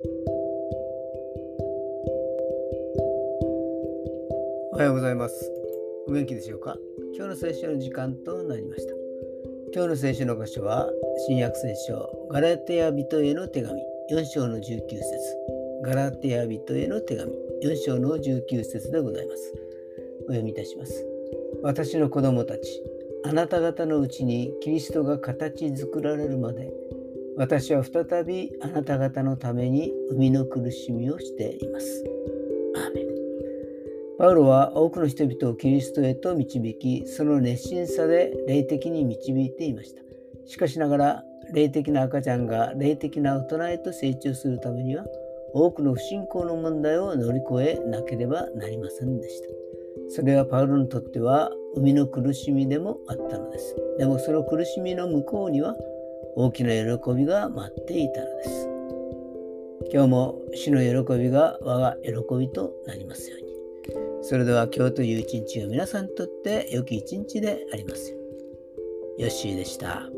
おはようございます。お元気でしょうか？今日の聖書の時間となりました。今日の聖書の箇所は、新約聖書、ガラテヤ人への手紙、4章の19節ガラテヤ人への手紙、4章の19節でございます。お読みいたします。私の子供たち、あなた方のうちにキリストが形作られるまで私は再びあなた方のために生みの苦しみをしています。アーメンパウロは多くの人々をキリストへと導き、その熱心さで霊的に導いていました。しかしながら、霊的な赤ちゃんが霊的な大人へと成長するためには、多くの不信仰の問題を乗り越えなければなりませんでした。それはパウロにとっては生みの苦しみでもあったのです。でもその苦しみの向こうには大きな喜びが待っていたのです。今日も主の喜びが我が喜びとなりますように。それでは今日という一日が皆さんにとって良き一日でありますよ。うに。ヨッシーでした。